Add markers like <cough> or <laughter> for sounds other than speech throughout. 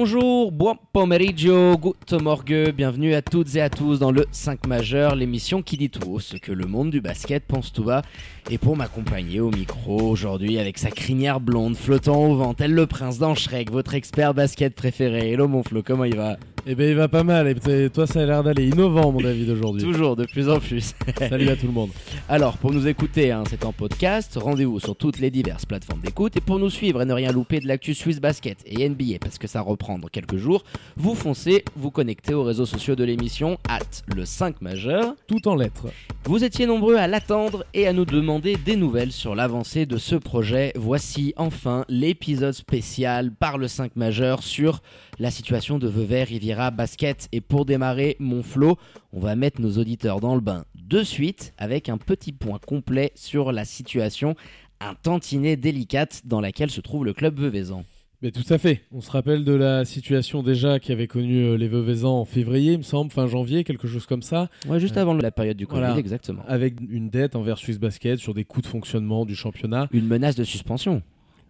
Bonjour, buon pomeriggio, good morgue, bienvenue à toutes et à tous dans le 5 majeur, l'émission qui dit tout ce que le monde du basket pense tout bas. Et pour m'accompagner au micro aujourd'hui avec sa crinière blonde flottant au vent, tel le prince d'Anchrek, votre expert basket préféré. Hello mon Flo, comment il va? Eh ben il va pas mal, et toi ça a l'air d'aller innovant mon David aujourd'hui. Toujours, de plus en plus. <laughs> Salut à tout le monde. Alors, pour nous écouter, hein, c'est en podcast, rendez-vous sur toutes les diverses plateformes d'écoute. Et pour nous suivre et ne rien louper de l'actu Swiss Basket et NBA, parce que ça reprend dans quelques jours, vous foncez, vous connectez aux réseaux sociaux de l'émission, at le 5 majeur. Tout en lettres. Vous étiez nombreux à l'attendre et à nous demander des nouvelles sur l'avancée de ce projet. Voici enfin l'épisode spécial par le 5 majeur sur la situation de Vevey Riviera Basket. Et pour démarrer, mon flot, on va mettre nos auditeurs dans le bain de suite avec un petit point complet sur la situation un tantinet délicate dans laquelle se trouve le club veuvezan. Mais tout à fait. On se rappelle de la situation déjà qui avait connu euh, les Veuvezans en février, il me semble, fin janvier, quelque chose comme ça, Ouais, juste avant la période du Covid, Voilà. exactement. avec une dette envers Swiss Basket sur des coûts de fonctionnement du championnat, Une menace de suspension.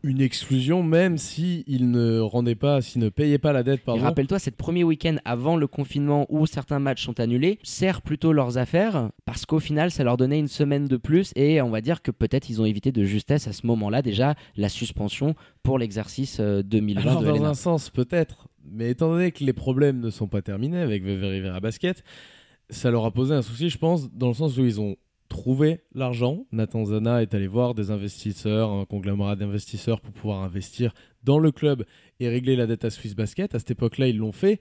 Une exclusion même si il ne rendait pas, s'il ne payait pas la dette, Et pardon. rappelle-toi, cette premier week-end avant le confinement où certains matchs sont annulés, sert plutôt leurs affaires parce qu'au final, ça leur donnait une semaine de plus et on va dire que peut-être ils ont évité de justesse à ce moment-là déjà la suspension pour l'exercice euh, 2020 Alors de dans un sens peut-être, mais étant donné que les problèmes ne sont pas terminés avec Rivera Basket, ça leur a posé un souci, je pense, dans le sens où ils ont trouvé l'argent. Nathan Zana est allé voir des investisseurs, un conglomérat d'investisseurs pour pouvoir investir dans le club et régler la dette à Swiss Basket. À cette époque-là, ils l'ont fait.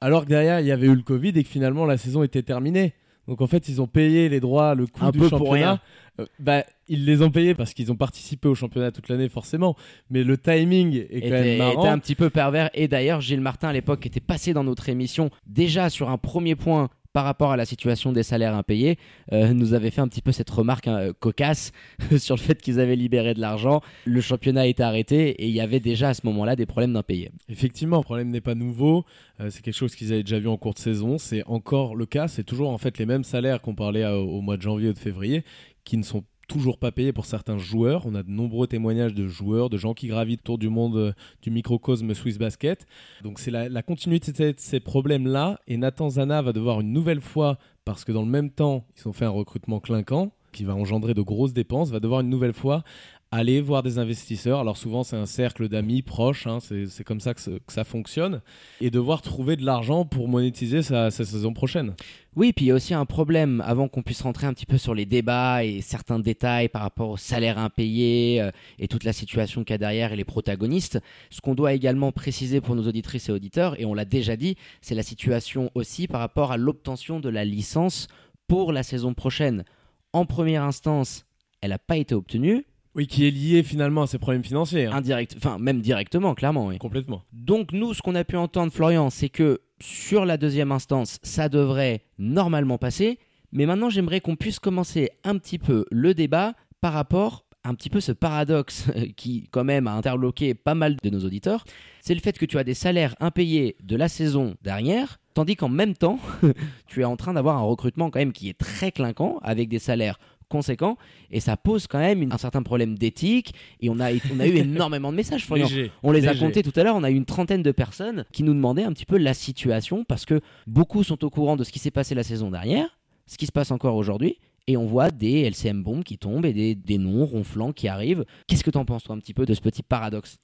Alors que derrière, il y avait eu le Covid et que finalement la saison était terminée. Donc en fait, ils ont payé les droits, le coût Un du peu pour rien. Euh, bah, ils les ont payés parce qu'ils ont participé au championnat toute l'année, forcément. Mais le timing est quand était, même marrant. était un petit peu pervers et d'ailleurs Gilles Martin à l'époque était passé dans notre émission déjà sur un premier point par rapport à la situation des salaires impayés, euh, nous avait fait un petit peu cette remarque hein, cocasse <laughs> sur le fait qu'ils avaient libéré de l'argent, le championnat était arrêté et il y avait déjà à ce moment-là des problèmes d'impayés. Effectivement, le problème n'est pas nouveau. Euh, c'est quelque chose qu'ils avaient déjà vu en cours de saison. C'est encore le cas. C'est toujours en fait les mêmes salaires qu'on parlait au mois de janvier ou de février qui ne sont toujours pas payés pour certains joueurs. On a de nombreux témoignages de joueurs, de gens qui gravitent autour du monde euh, du microcosme Swiss Basket. Donc c'est la, continuité de ces, ces problèmes-là. Et Nathan Zana va devoir une nouvelle fois, parce que dans le même temps, ils ont fait un recrutement clinquant qui va engendrer de grosses dépenses, va devoir une nouvelle fois aller voir des investisseurs. Alors souvent c'est un cercle d'amis proches, hein, c'est comme ça que, ça fonctionne, et devoir trouver de l'argent pour monétiser sa, sa saison prochaine. Oui, puis il y a aussi un problème, avant qu'on puisse rentrer un petit peu sur les débats et certains détails par rapport aux salaires impayés euh, et toute la situation qu'il y a derrière et les protagonistes, ce qu'on doit également préciser pour nos auditrices et auditeurs, et on l'a déjà dit, c'est la situation aussi par rapport à l'obtention de la licence pour la saison prochaine. En première instance, elle n'a pas été obtenue, Oui, qui est lié finalement à ses problèmes financiers. hein. indirect, enfin même directement, clairement. oui. Complètement. Donc nous, ce qu'on a pu entendre, Florian, c'est que sur la deuxième instance, ça devrait normalement passer. Mais maintenant, j'aimerais qu'on puisse commencer un petit peu le débat par rapport à un petit peu ce paradoxe <laughs> qui, quand même, a interloqué pas mal de nos auditeurs. C'est le fait que tu as des salaires impayés de la saison dernière, tandis qu'en même temps, <laughs> tu es en train d'avoir un recrutement quand même qui est très clinquant, avec des salaires conséquents, et ça pose quand même une- un certain problème d'éthique, et on a, on a eu <laughs> énormément de messages, Florian. Léger. On les a comptés tout à l'heure, on a eu une trentaine de personnes qui nous demandaient un petit peu la situation parce que beaucoup sont au courant de ce qui s'est passé la saison dernière, ce qui se passe encore aujourd'hui, et on voit des LCM bombes qui tombent et des, des noms ronflants qui arrivent. Qu'est-ce que t'en penses toi un petit peu de ce petit paradoxe?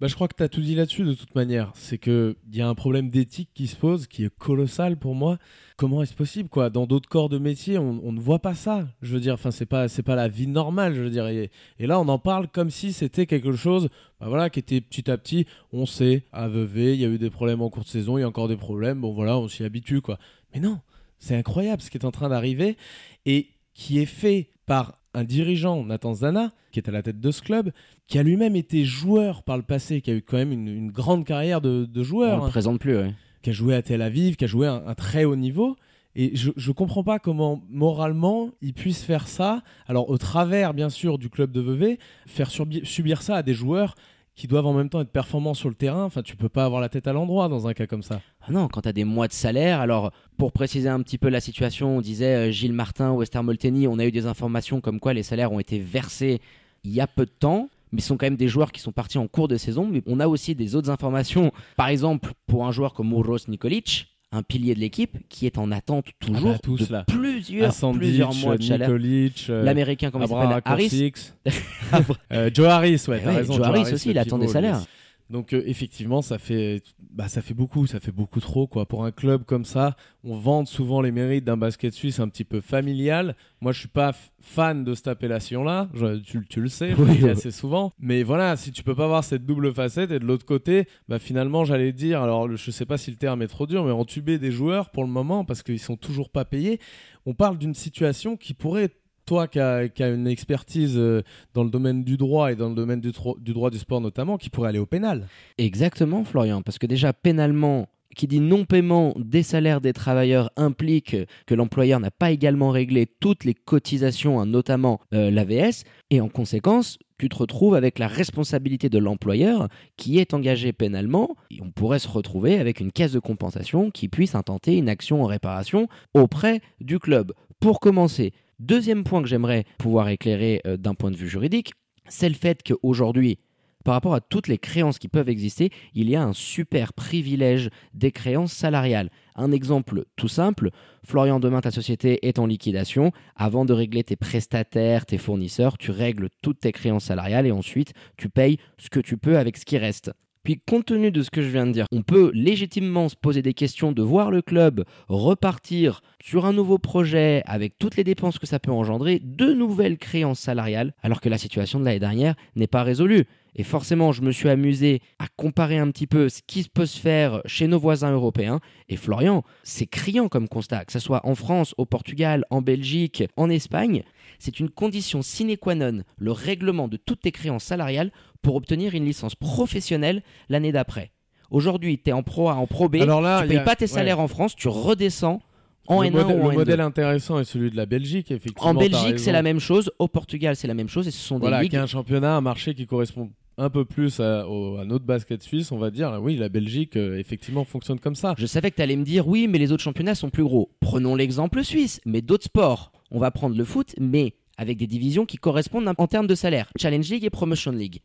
Bah, je crois que tu as tout dit là-dessus de toute manière. C'est qu'il y a un problème d'éthique qui se pose, qui est colossal pour moi. Comment est-ce possible quoi? Dans d'autres corps de métier, on, ne voit pas ça. Je veux dire, enfin, c'est pas, c'est pas la vie normale. Je veux dire, et, là, on en parle comme si c'était quelque chose, bah voilà, qui était petit à petit. On sait, à il y a eu des problèmes en cours de saison, il y a encore des problèmes. Bon, voilà, on s'y habitue quoi. Mais non, c'est incroyable ce qui est en train d'arriver et qui est fait par un dirigeant, Nathan Zana, qui est à la tête de ce club, qui a lui-même été joueur par le passé, qui a eu quand même une, une grande carrière de, de On joueur, le hein, présente plus, ouais. qui a joué à Tel Aviv, qui a joué à un, un très haut niveau. Et je, je comprends pas comment moralement il puisse faire ça. Alors au travers bien sûr du club de Vevey, faire subir ça à des joueurs qui doivent en même temps être performants sur le terrain. Enfin, tu peux pas avoir la tête à l'endroit dans un cas comme ça. Ah non, quand tu des mois de salaire, alors pour préciser un petit peu la situation, on disait euh, Gilles Martin, Wester Molteni, on a eu des informations comme quoi les salaires ont été versés il y a peu de temps, mais ce sont quand même des joueurs qui sont partis en cours de saison. Mais on a aussi des autres informations, par exemple pour un joueur comme Uros Nikolic, un pilier de l'équipe qui est en attente toujours Ah bah, tous, de là. plusieurs, Assandic, plusieurs mois de. Nikolic, euh, L'américain, comment il s'appelle? Harris. <laughs> Euh, Joe Harris, ouais, Eh ouais. Joe Harris aussi, il attend des salaires. Donc euh, effectivement, ça fait, bah, ça fait beaucoup, ça fait beaucoup trop quoi. Pour un club comme ça, on vante souvent les mérites d'un basket suisse un petit peu familial. Moi, je suis pas fan de cette appellation-là. Je- Tu, tu le sais, je Oui, assez souvent. Mais voilà, si tu peux pas avoir cette double facette et de l'autre côté, bah finalement, j'allais dire, alors je sais pas si le terme est trop dur, mais entuber des joueurs pour le moment parce qu'ils sont toujours pas payés. On parle d'une situation qui pourrait toi qui as une expertise euh, dans le domaine du droit et dans le domaine du droit du sport notamment, qui pourrait aller au pénal. Exactement, Florian, parce que déjà, pénalement, qui dit non-paiement des salaires des travailleurs implique que l'employeur n'a pas également réglé toutes les cotisations, hein, notamment euh, l'AVS, et en conséquence, tu te retrouves avec la responsabilité de l'employeur qui est engagé pénalement, et on pourrait se retrouver avec une caisse de compensation qui puisse intenter une action en réparation auprès du club. Pour commencer, deuxième point que j'aimerais pouvoir éclairer euh, d'un point de vue juridique, c'est le fait qu'aujourd'hui, par rapport à toutes les créances qui peuvent exister, il y a un super privilège des créances salariales. Un exemple tout simple, Florian, demain ta société est en liquidation. Avant de régler tes prestataires, tes fournisseurs, tu règles toutes tes créances salariales et ensuite tu payes ce que tu peux avec ce qui reste. Puis compte tenu de ce que je viens de dire, on peut légitimement se poser des questions de voir le club repartir sur un nouveau projet avec toutes les dépenses que ça peut engendrer, de nouvelles créances salariales, alors que la situation de l'année dernière n'est pas résolue. Et forcément, je me suis amusé à comparer un petit peu ce qui peut se faire chez nos voisins européens. Et Florian, c'est criant comme constat, que ce soit en France, au Portugal, en Belgique, en Espagne. C'est une condition sine qua non, le règlement de toutes tes créances salariales pour obtenir une licence professionnelle l'année d'après. Aujourd'hui, tu es en Pro A, en Pro B, Alors là, tu il payes a- pas tes ouais. salaires en France, tu redescends en le N1 modèle, ou en le N2. modèle intéressant est celui de la Belgique, effectivement. En Belgique, c'est la même chose. Au Portugal, c'est la même chose. Et ce sont Voilà, des qui est ligues. un championnat, un marché qui correspond un peu plus à, au- à notre basket suisse, on va dire. Oui, la Belgique, euh, effectivement, fonctionne comme ça. Je savais que tu allais me dire oui, mais les autres championnats sont plus gros. Prenons l'exemple suisse, mais d'autres sports. On va prendre le foot, mais avec des divisions qui correspondent en termes de salaire. Challenge League et Promotion League.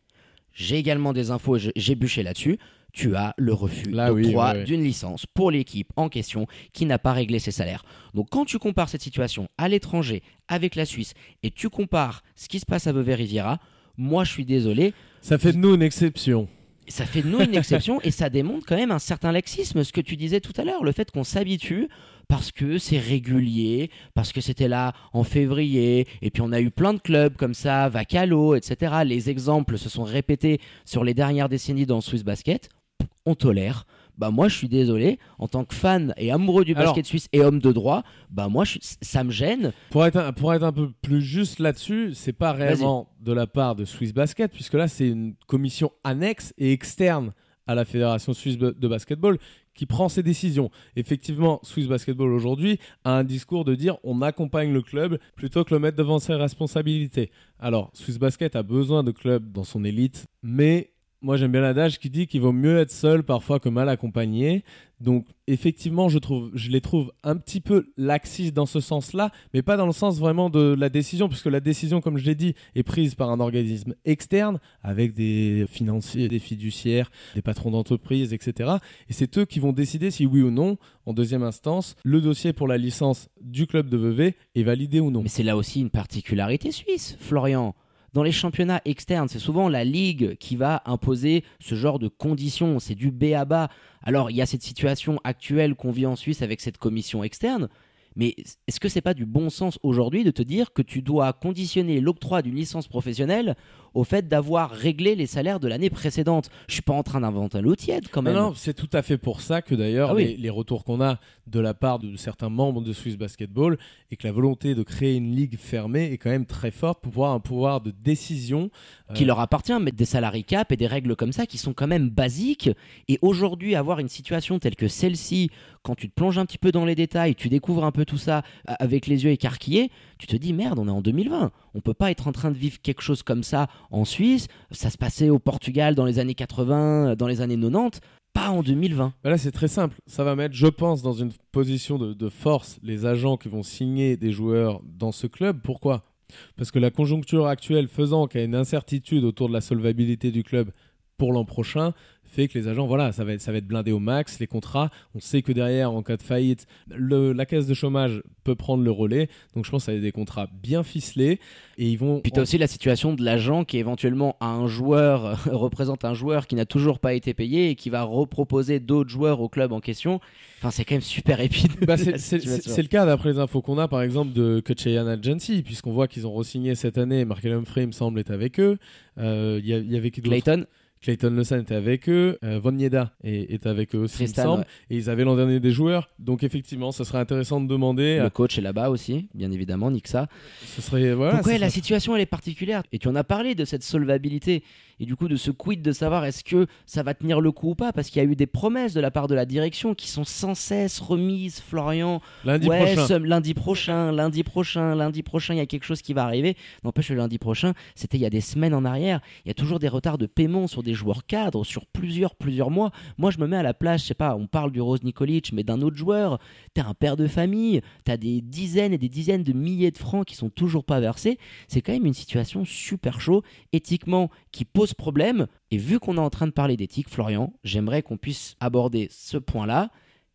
J'ai également des infos, j'ai bûché là-dessus. Tu as le refus oui, ouais. d'une licence pour l'équipe en question qui n'a pas réglé ses salaires. Donc quand tu compares cette situation à l'étranger avec la Suisse et tu compares ce qui se passe à Vevey-Riviera, moi je suis désolé, Ça fait de nous une exception. ça fait de nous une exception et ça démontre quand même un certain laxisme, ce que tu disais tout à l'heure, le fait qu'on s'habitue parce que c'est régulier, parce que c'était là en février, et puis on a eu plein de clubs comme ça, Vacalo, etc. Les exemples se sont répétés sur les dernières décennies dans le Swiss Basket. On tolère. Bah moi je suis désolé, en tant que fan et amoureux du Alors- basket suisse et homme de droit, bah moi je ça me gêne. Pour être, un, pour être un peu plus juste là-dessus, c'est pas réellement de la part de Swiss Basket, puisque là, c'est une commission annexe et externe à la Fédération suisse de basketball qui prend ses décisions. Effectivement, Swiss Basketball aujourd'hui a un discours de dire on accompagne le club plutôt que le mettre devant ses responsabilités. Alors, Swiss Basket a besoin de clubs dans son élite, mais moi j'aime bien l'adage qui dit qu'il vaut mieux être seul parfois que mal accompagné. Donc effectivement, je les trouve un petit peu laxistes dans ce sens-là, mais pas dans le sens vraiment de la décision, puisque la décision, comme je l'ai dit, est prise par un organisme externe avec des financiers, des fiduciaires, des patrons d'entreprise, etc. Et c'est eux qui vont décider si oui ou non, en deuxième instance, le dossier pour la licence du club de Vevey est validé ou non. Mais c'est là aussi une particularité suisse, Florian. Dans les championnats externes, c'est souvent la ligue qui va imposer ce genre de conditions. C'est du B à bas. Alors, il y a cette situation actuelle qu'on vit en Suisse avec cette commission externe. Mais est-ce que c'est pas du bon sens aujourd'hui de te dire que tu dois conditionner l'octroi d'une licence professionnelle au fait d'avoir réglé les salaires de l'année précédente. Je suis pas en train d'inventer l'eau tiède quand même. Non, non, c'est tout à fait pour ça que d'ailleurs Ah oui. les, retours qu'on a de la part de certains membres de Swiss Basketball et que la volonté de créer une ligue fermée est quand même très forte pour pouvoir un pouvoir de décision. euh, qui leur appartient, mais des salary cap et des règles comme ça qui sont quand même basiques. Et aujourd'hui, avoir une situation telle que celle-ci, quand tu te plonges un petit peu dans les détails, tu découvres un peu tout ça avec les yeux écarquillés, tu te dis merde, on est en 2020. On peut pas être en train de vivre quelque chose comme ça en Suisse. Ça se passait au Portugal dans les années 80, dans les années 90, pas en 2020. Bah là, c'est très simple. Ça va mettre, je pense, dans une position de, de force les agents qui vont signer des joueurs dans ce club. Pourquoi? Parce que la conjoncture actuelle faisant qu'il y a une incertitude autour de la solvabilité du club pour l'an prochain fait que les agents, voilà, ça va, être, ça va être blindé au max, les contrats. On sait que derrière, en cas de faillite, le- la caisse de chômage peut prendre le relais. Donc je pense que ça va être des contrats bien ficelés. Et ils vont... Puis tu as aussi la situation de l'agent qui éventuellement a un joueur, <laughs> représente un joueur qui n'a toujours pas été payé et qui va reproposer d'autres joueurs au club en question. Enfin, c'est quand même super épineux. Bah, c'est <laughs> le cas d'après les infos qu'on a, par exemple, de Kocheyan Agency, puisqu'on voit qu'ils ont re-signé cette année. Markel Humphrey, il me semble, est avec eux. Euh, Il y, a- il y avait Clayton, Clayton Lewis était avec eux. Euh, Von Yeda est, est avec eux aussi, Tristan, il me semble. ouais. Et ils avaient l'an dernier des joueurs. Donc, effectivement, ça serait intéressant de demander. le coach est là-bas aussi, bien évidemment, Nixa. Ce serait. Voilà, ce la situation elle est particulière? Et tu en as parlé de cette solvabilité et du coup de ce quid de savoir est-ce que ça va tenir le coup ou pas? Parce qu'il y a eu des promesses de la part de la direction qui sont sans cesse remises. Florian, Lundi ouais, prochain. ce- lundi prochain, lundi prochain, lundi prochain, il y a quelque chose qui va arriver. N'empêche le lundi prochain, c'était il y a des semaines en arrière. Il y a toujours des retards de paiement sur des joueurs cadres sur plusieurs plusieurs mois. Moi, je me mets à la place, je sais pas, on parle du Rose Nikolic, mais d'un autre joueur. T'es un père de famille, t'as des dizaines et des dizaines de milliers de francs qui sont toujours pas versés. C'est quand même une situation super chaud, éthiquement, qui pose problème. Et vu qu'on est en train de parler d'éthique, Florian, j'aimerais qu'on puisse aborder ce point-là,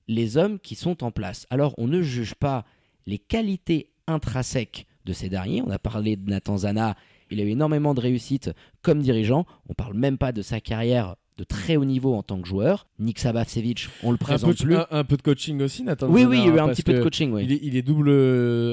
les hommes qui sont en place. Alors, on ne juge pas les qualités intrinsèques de ces derniers. On a parlé de Nathan Zana, il a eu énormément de réussite comme dirigeant. On parle même pas de sa carrière de très haut niveau en tant que joueur. Nick Sabacevic, on le un, peu présente plus. un, un peu de coaching aussi, Nathan. oui, oui, il y a eu un petit peu de coaching, oui. Il est, il est double,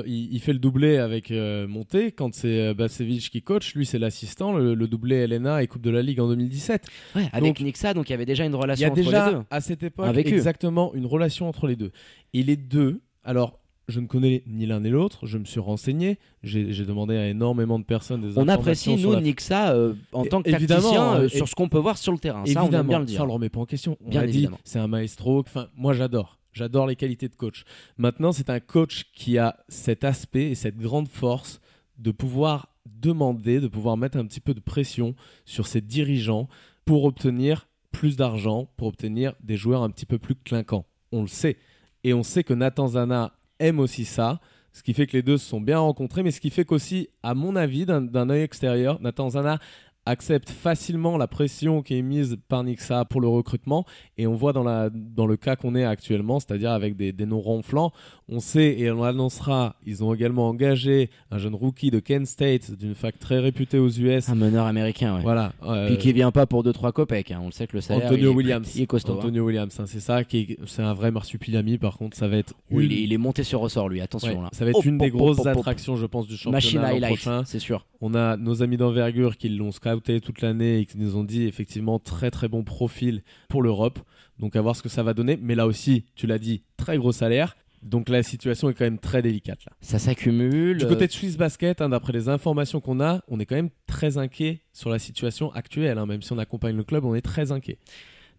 il, il fait le doublé avec euh, Monté quand c'est euh, Bacevic qui coach. Lui, c'est l'assistant. Le, le doublé Elena et Coupe de la Ligue en 2017. Ouais, avec Donc, Nixa, donc il y avait déjà une Il y relation a entre les déjà deux. à cette époque vécu. exactement une relation entre les deux. Et les deux, alors je ne connais ni l'un ni l'autre, je me suis renseigné, j'ai demandé à énormément de personnes des On apprécie, nous, la- Nixa, euh, en tant que évidemment, tacticien, euh, sur ce qu'on peut voir sur le terrain. Ça, on aime Évidemment, bien le dire. ça on le remet pas en question. On Bien a dit, évidemment. c'est un maestro. Enfin, moi j'adore. J'adore les qualités de coach. Maintenant, c'est un coach qui a cet aspect et cette grande force de pouvoir demander, de pouvoir mettre un petit peu de pression sur ses dirigeants pour obtenir plus d'argent, pour obtenir des joueurs un petit peu plus clinquants. On le sait. Et on sait que Nathan Zana aime aussi ça. Ce qui fait que les deux se sont bien rencontrés, mais ce qui fait qu'aussi, à mon avis, d'un- œil extérieur, Nathan Zana accepte facilement la pression qui est mise par Nixa pour le recrutement et on voit dans, la, dans le cas qu'on est actuellement, c'est-à-dire avec des, des noms ronflants, on sait et on l'annoncera, ils ont également engagé un jeune rookie de Kent State d'une fac très réputée aux US. Un meneur américain, ouais. Voilà. euh, Puis qui vient pas pour 2-3 copecs. hein. On le sait que le salaire. Antonio il est- Williams. Il est costaud. hein. Antonio Williams, hein, c'est ça, qui est- c'est un vrai marsupilami par contre, ça va être Oui, une- il, est, monté sur ressort, lui. Attention, ouais, là. ça va être une des grosses attractions, je pense, du championnat Machine prochain. c'est sûr. On a nos amis d'envergure qui l'ont scouté toute l'année et qui nous ont dit effectivement très très bon profil pour l'Europe. Donc à voir ce que ça va donner. Mais là aussi, tu l'as dit, très gros salaire. Donc la situation est quand même très délicate là. Ça s'accumule. Du côté de Swiss Basket, hein, d'après les informations qu'on a, on est quand même très inquiet sur la situation actuelle. hein. Même si on accompagne le club, on est très inquiet.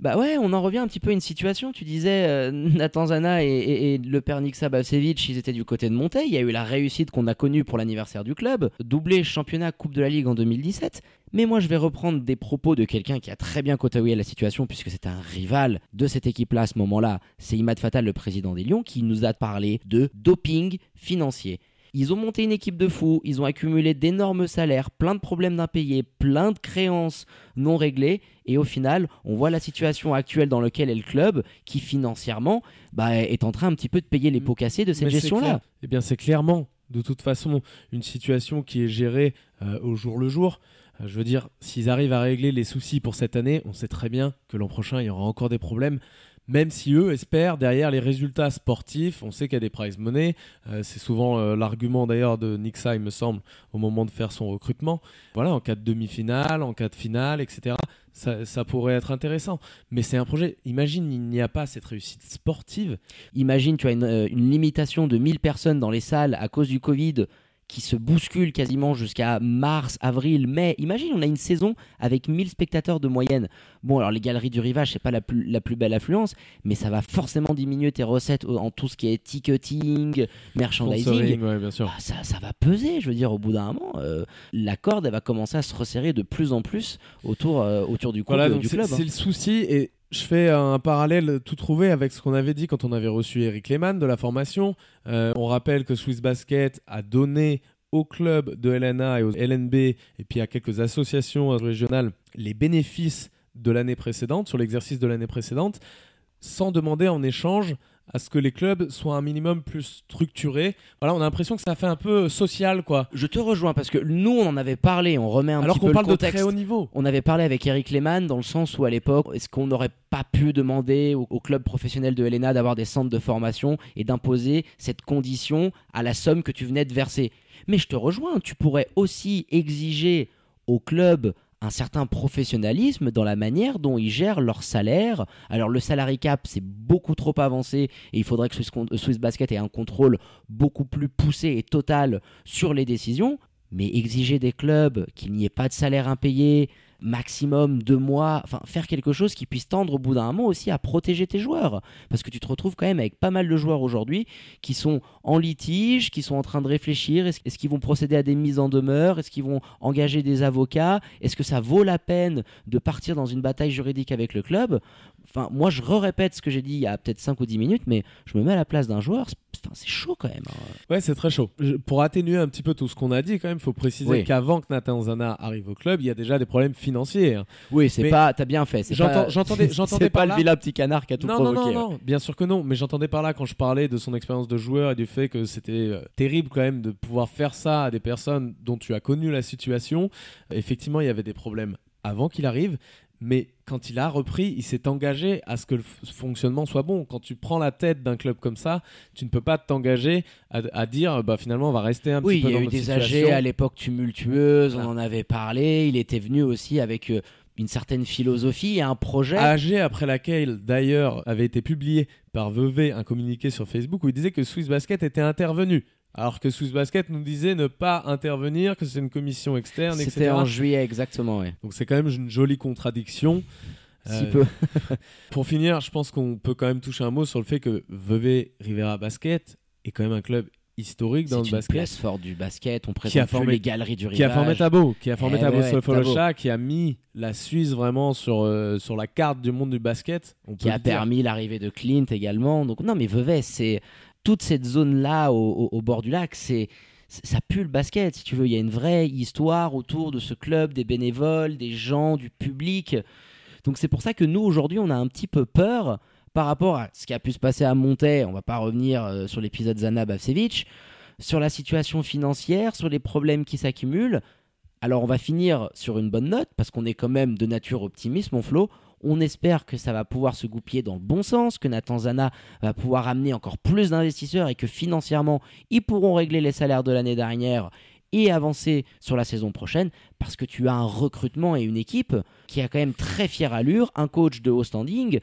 Bah ouais, on en revient un petit peu à une situation. Tu disais, euh, <laughs> Nathan et, le père Niksa Bacevic, ils étaient du côté de Montaigne. Il y a eu la réussite qu'on a connue pour l'anniversaire du club, doublé championnat Coupe de la Ligue en 2017. Mais moi, je vais reprendre des propos de quelqu'un qui a très bien côtoyé la situation, puisque c'est un rival de cette équipe-là à ce moment-là. C'est Imad Fatal, le président des Lions, qui nous a parlé de doping financier. Ils ont monté une équipe de fous, ils ont accumulé d'énormes salaires, plein de problèmes d'impayés, plein de créances non réglées, et au final, on voit la situation actuelle dans laquelle est le club, qui financièrement bah, est en train un petit peu de payer les pots cassés de cette gestion-là. Eh bien, c'est clairement, de toute façon, une situation qui est gérée euh, au jour le jour. Euh, je veux dire, s'ils arrivent à régler les soucis pour cette année, on sait très bien que l'an prochain, il y aura encore des problèmes. Même si eux espèrent derrière les résultats sportifs. On sait qu'il y a des prize money. Euh, c'est souvent euh, l'argument d'ailleurs de Nixa, il me semble, au moment de faire son recrutement. Voilà, en cas de demi-finale, en cas de finale, etc. Ça, pourrait être intéressant. Mais c'est un projet. Imagine, il n'y a pas cette réussite sportive. Imagine, tu as une, euh, une limitation de 1000 personnes dans les salles à cause du Covid qui se bouscule quasiment jusqu'à mars, avril, mai. Imagine, on a une saison avec 1000 spectateurs de moyenne. Bon, alors les galeries du rivage, c'est pas la plus, la plus belle affluence, mais ça va forcément diminuer tes recettes en tout ce qui est ticketing, merchandising. Sponsoring, ouais, bien sûr. Ah, ça, ça va peser, je veux dire, au bout d'un moment, euh, la corde, elle va commencer à se resserrer de plus en plus autour, euh, autour du, coup, Voilà, de- donc du c'est club. hein. le souci et je fais un parallèle tout trouvé avec ce qu'on avait dit quand on avait reçu Eric Lehmann de la formation. Euh, on rappelle que Swiss Basket a donné au club de LNA et au LNB et puis à quelques associations régionales les bénéfices de l'année précédente, sur l'exercice de l'année précédente, sans demander en échange à ce que les clubs soient un minimum plus structurés. Voilà, on a l'impression que ça fait un peu social, quoi. Je te rejoins parce que nous, on en avait parlé, on remet un Alors petit qu'on peu parle le de très haut niveau. On avait parlé avec Eric Lehmann dans le sens où à l'époque, est-ce qu'on n'aurait pas pu demander au, au club professionnel de Helena d'avoir des centres de formation et d'imposer cette condition à la somme que tu venais de verser? Mais je te rejoins, tu pourrais aussi exiger au club un certain professionnalisme dans la manière dont ils gèrent leur salaire. Alors le salary cap, c'est beaucoup trop avancé et il faudrait que Swiss, Swiss Basket ait un contrôle beaucoup plus poussé et total sur les décisions. Mais exiger des clubs qu'il n'y ait pas de salaire impayé, maximum deux mois, enfin faire quelque chose qui puisse tendre au bout d'un moment aussi à protéger tes joueurs. Parce que tu te retrouves quand même avec pas mal de joueurs aujourd'hui qui sont en litige, qui sont en train de réfléchir, est-ce qu'ils vont procéder à des mises en demeure, est-ce qu'ils vont engager des avocats, est-ce que ça vaut la peine de partir dans une bataille juridique avec le club? Enfin, moi je répète ce que j'ai dit il y a peut-être 5 ou 10 minutes, mais je me mets à la place d'un joueur, c'est- enfin, c'est chaud quand même. hein. Ouais, c'est très chaud. Je- pour atténuer un petit peu tout ce qu'on a dit, quand même, il faut préciser Oui. qu'avant que Nathan Zana arrive au club, il y a déjà des problèmes financiers. hein. Oui, c'est pas, t'as bien fait. pas- j'entendais- <laughs> pas là- le vilain petit canard qui a tout Non, provoqué. non, non, ouais. non, bien sûr que non. Mais j'entendais par là quand je parlais de son expérience de joueur et du fait que c'était euh, terrible quand même de pouvoir faire ça à des personnes dont tu as connu la situation. Effectivement, il y avait des problèmes avant qu'il arrive. Mais quand il a repris, il s'est engagé à ce que le fonctionnement soit bon. Quand tu prends la tête d'un club comme ça, tu ne peux pas t'engager à, à dire bah, finalement on va rester un Oui, petit peu il y a dans eu des. AG à l'époque tumultueuses, Voilà. on en avait parlé. Il était venu aussi avec euh, une certaine philosophie et un projet. AG après laquelle d'ailleurs avait été publié par Vevey un communiqué sur Facebook où il disait que Swiss Basket était intervenu. Alors que Swiss Basket nous disait ne pas intervenir, que c'est une commission externe, C'était etc. en juillet exactement, ouais. Donc c'est quand même une jolie contradiction. Si Euh, peu. <laughs> Pour finir, je pense qu'on peut quand même toucher un mot sur le fait que Vevey Rivera Basket est quand même un club historique dans le une basket. place forte du basket. On Qui a présente formé- les galeries du Qui a formé rivage. Tabo, qui a formé Eh Tabo ouais, Sofolocha, qui a mis la Suisse vraiment sur, euh, sur la carte du monde du basket. On qui a permis l'arrivée de Clint également. Donc non, mais Vevey, c'est toute cette zone-là au, bord du lac, c'est ça pue le basket, si tu veux. Il y a une vraie histoire autour de ce club, des bénévoles, des gens, du public. Donc c'est pour ça que nous, aujourd'hui, on a un petit peu peur par rapport à ce qui a pu se passer à Montaix. On va pas revenir euh, sur l'épisode Zana Bavcevic, sur la situation financière, sur les problèmes qui s'accumulent. Alors on va finir sur une bonne note, parce qu'on est quand même de nature optimiste, mon Flo. On espère que ça va pouvoir se goupiller dans le bon sens, que Nathan Zana va pouvoir amener encore plus d'investisseurs et que financièrement, ils pourront régler les salaires de l'année dernière et avancer sur la saison prochaine parce que tu as un recrutement et une équipe qui a quand même très fière allure, un coach de haut standing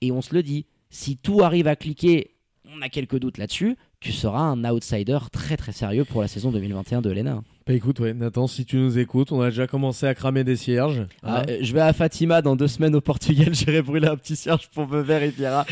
et on se le dit, si tout arrive à cliquer, on a quelques doutes là-dessus, tu seras un outsider très très sérieux pour la saison 2021 de Lena. Bah écoute, ouais, Nathan, si tu nous écoutes, on a déjà commencé à cramer des cierges. hein. Ah, euh, je vais à Fatima dans deux semaines au Portugal. <laughs> J'irai brûler un petit cierge pour Riviera.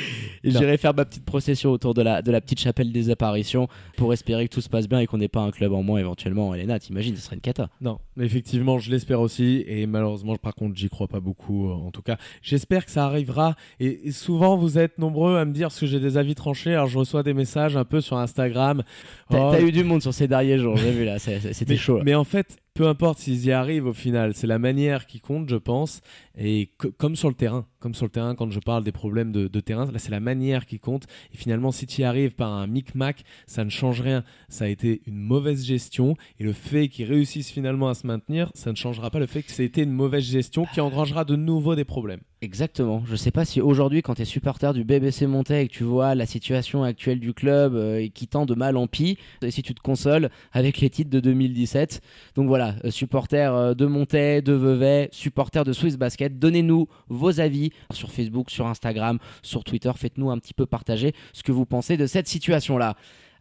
Et Non. j'irai faire ma petite procession autour de la, de la petite chapelle des apparitions pour espérer que tout se passe bien et qu'on n'ait pas un club en moins éventuellement. Elena, t'imagines, ce serait une cata. Non, effectivement, je l'espère aussi. Et malheureusement, par contre, j'y crois pas beaucoup. euh, En tout cas, j'espère que ça arrivera. Et, et souvent, vous êtes nombreux à me dire parce que j'ai des avis tranchés. Alors, je reçois des messages un peu sur Instagram. T'as Oh, eu du monde sur ces derniers jours, j'ai vu là, c'était mais en fait, peu importe s'ils y arrivent au final, c'est la manière qui compte, je pense. Et co- comme sur le terrain, comme sur le terrain, quand je parle des problèmes de, terrain, là, c'est la manière qui compte. Et finalement, si tu y arrives par un micmac, ça ne change rien. Ça a été une mauvaise gestion. Et le fait qu'ils réussissent finalement à se maintenir, ça ne changera pas le fait que c'était une mauvaise gestion qui engrangera de nouveau des problèmes. Exactement. Je sais pas si aujourd'hui, quand tu es supporter du BBC Montaigne et que tu vois la situation actuelle du club euh, et qui tend de mal en pis, si tu te consoles avec les titres de 2017. Donc voilà, euh, supporter euh, de Montaigne, de Vevey, supporter de Swiss Basket, donnez-nous vos avis sur Facebook, sur Instagram, sur Twitter. Faites-nous un petit peu partager ce que vous pensez de cette situation-là.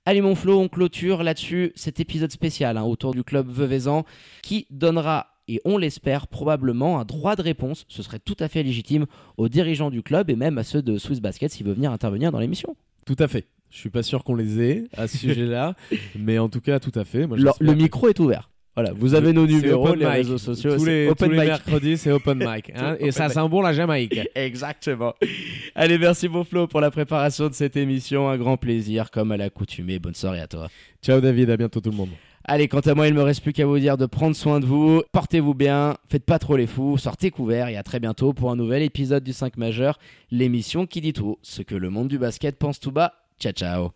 Allez mon Flo, on clôture là-dessus cet épisode spécial hein, autour du club Veuvezan qui donnera et on l'espère probablement un droit de réponse, ce serait tout à fait légitime aux dirigeants du club et même à ceux de Swiss Basket s'ils veulent venir intervenir dans l'émission. Tout à fait. Je suis pas sûr qu'on les ait à ce sujet-là, <laughs> mais en tout cas, tout à fait. Moi, Le, que- micro est ouvert. Voilà, vous avez nos numéros, les mic. réseaux sociaux, Tous les, open tous les mic. mercredis, c'est open mic. <laughs> hein, Open et ça mic. sent bon la Jamaïque. <laughs> Exactement. Allez, merci mon Flo pour la préparation de cette émission. Un grand plaisir, comme à l'accoutumée. Bonne soirée à toi. Ciao David, à bientôt tout le monde. Allez, quant à moi, il me reste plus qu'à vous dire de prendre soin de vous. Portez-vous bien, faites pas trop les fous, sortez couverts et à très bientôt pour un nouvel épisode du 5 majeur, l'émission qui dit tout, ce que le monde du basket pense tout bas. Ciao, ciao.